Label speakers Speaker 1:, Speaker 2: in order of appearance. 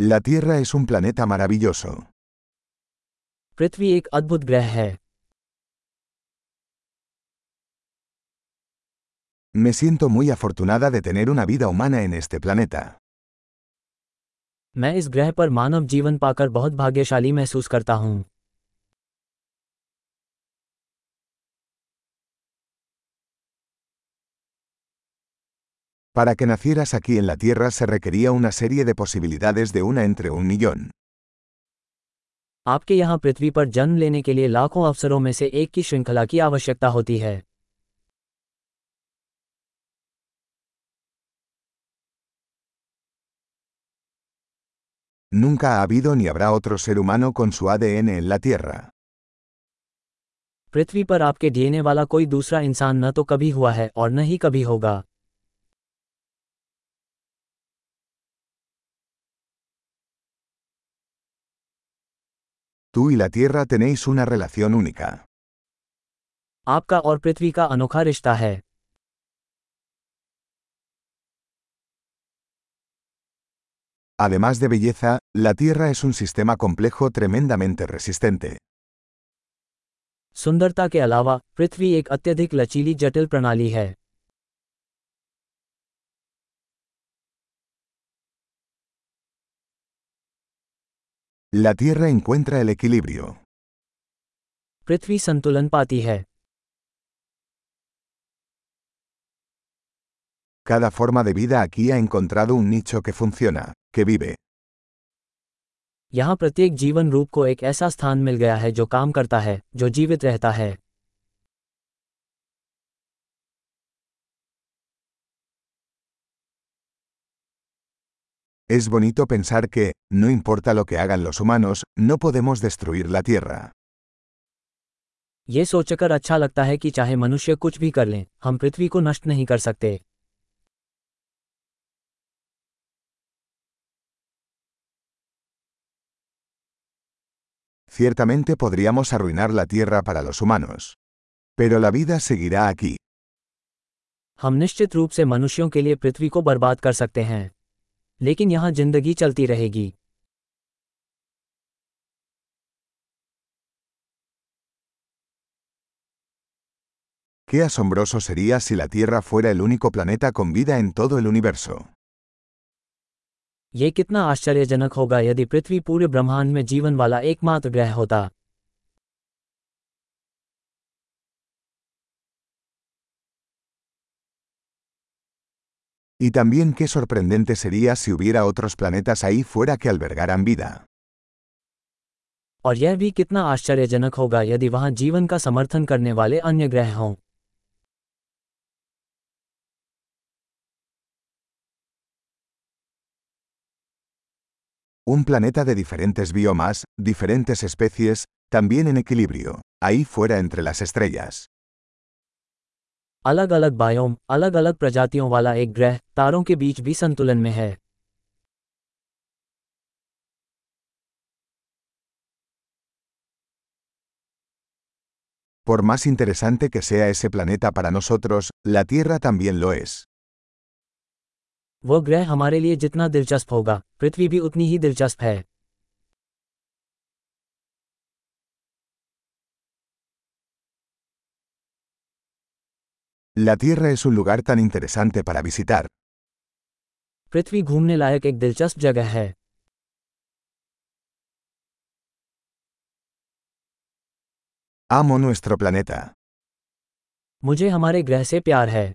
Speaker 1: La Tierra es un planeta maravilloso.
Speaker 2: पृथ्वी एक अद्भुत ग्रह है
Speaker 1: Me siento muy afortunada de tener una vida humana en este planeta.
Speaker 2: मैं इस ग्रह पर मानव जीवन पाकर बहुत भाग्यशाली महसूस करता हूँ
Speaker 1: Para que nacieras aquí en la Tierra se requería una serie de posibilidades de una entre un millón.
Speaker 2: आपके यहाँ पृथ्वी पर जन्म लेने के लिए लाखों अवसरों में से एक की श्रृंखला की आवश्यकता होती है
Speaker 1: Nunca ha habido ni habrá otro ser humano con su ADN en la Tierra.
Speaker 2: पृथ्वी पर आपके डीएनए वाला कोई दूसरा इंसान न तो कभी हुआ है और न ही कभी होगा
Speaker 1: Tú y la Tierra tenéis una relación única.
Speaker 2: आपका और पृथ्वी का अनोखा रिश्ता है
Speaker 1: Además de belleza, la Tierra es un sistema complejo tremendamente resistente.
Speaker 2: सुंदरता के अलावा पृथ्वी एक अत्यधिक लचीली जटिल प्रणाली है
Speaker 1: La Tierra encuentra el equilibrio.
Speaker 2: पृथ्वी संतुलन पाती है
Speaker 1: Cada forma de vida aquí ha encontrado un nicho que funciona, que vive.
Speaker 2: यहाँ प्रत्येक जीवन रूप को एक ऐसा स्थान मिल गया है जो काम करता है जो जीवित रहता है
Speaker 1: Es bonito pensar que, no importa lo que hagan los humanos, no podemos destruir la Tierra.
Speaker 2: ये सोचकर अच्छा लगता है कि चाहे मनुष्य कुछ भी कर लें हम पृथ्वी को नष्ट नहीं कर सकते
Speaker 1: Ciertamente podríamos arruinar la Tierra para los humanos. Pero la vida seguirá aquí.
Speaker 2: हम निश्चित रूप से मनुष्यों के लिए पृथ्वी को बर्बाद कर सकते हैं लेकिन यहाँ ज़िंदगी चलती रहेगी
Speaker 1: Qué asombroso sería si la Tierra fuera el único planeta con vida en todo el universo.
Speaker 2: ये कितना आश्चर्यजनक होगा यदि पृथ्वी पूरे ब्रह्मांड में जीवन वाला एकमात्र ग्रह होता
Speaker 1: Y también qué sorprendente sería si hubiera otros planetas ahí fuera que albergaran vida.
Speaker 2: और यह भी कितना आश्चर्यजनक होगा यदि वहां जीवन का समर्थन करने वाले अन्य ग्रह हों
Speaker 1: Un planeta de diferentes biomas, diferentes especies, también en equilibrio, ahí fuera entre las estrellas.
Speaker 2: अलग अलग बायोम अलग अलग प्रजातियों वाला एक ग्रह तारों के बीच भी संतुलन में है
Speaker 1: Por más interesante que sea ese planeta para nosotros, la Tierra también lo es.
Speaker 2: वो ग्रह हमारे लिए जितना दिलचस्प होगा पृथ्वी भी उतनी ही दिलचस्प है
Speaker 1: La Tierra es un lugar tan interesante para visitar.
Speaker 2: पृथ्वी घूमने लायक एक दिलचस्प जगह है
Speaker 1: Amo nuestro planeta.
Speaker 2: मुझे हमारे ग्रह से प्यार है